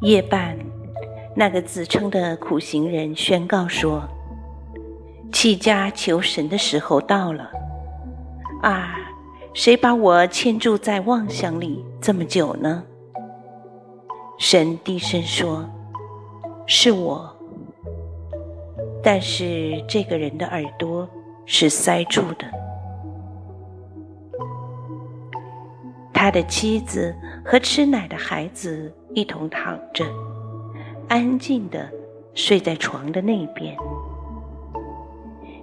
夜半那个自称的苦行人宣告说弃家求神的时候到了。啊谁把我牵住在妄想里这么久呢？神低声说是我。但是这个人的耳朵是塞住的。他的妻子和吃奶的孩子一同躺着，安静的睡在床的那边。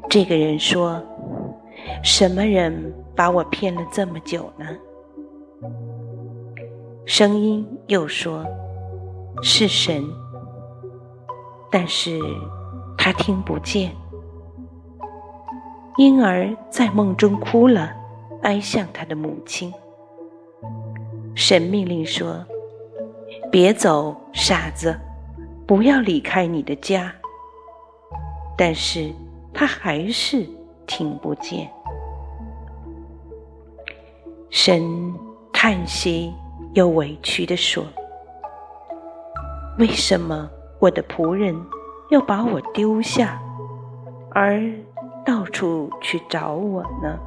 这个人说：“什么人把我骗了这么久呢？”声音又说：“是神。”但是。他听不见，婴儿在梦中哭了，哀向他的母亲。神命令说：“别走，傻子，不要离开你的家。”但是他还是听不见。神叹息又委屈地说：“为什么我的仆人？”要把我丢下，而到处去找我呢？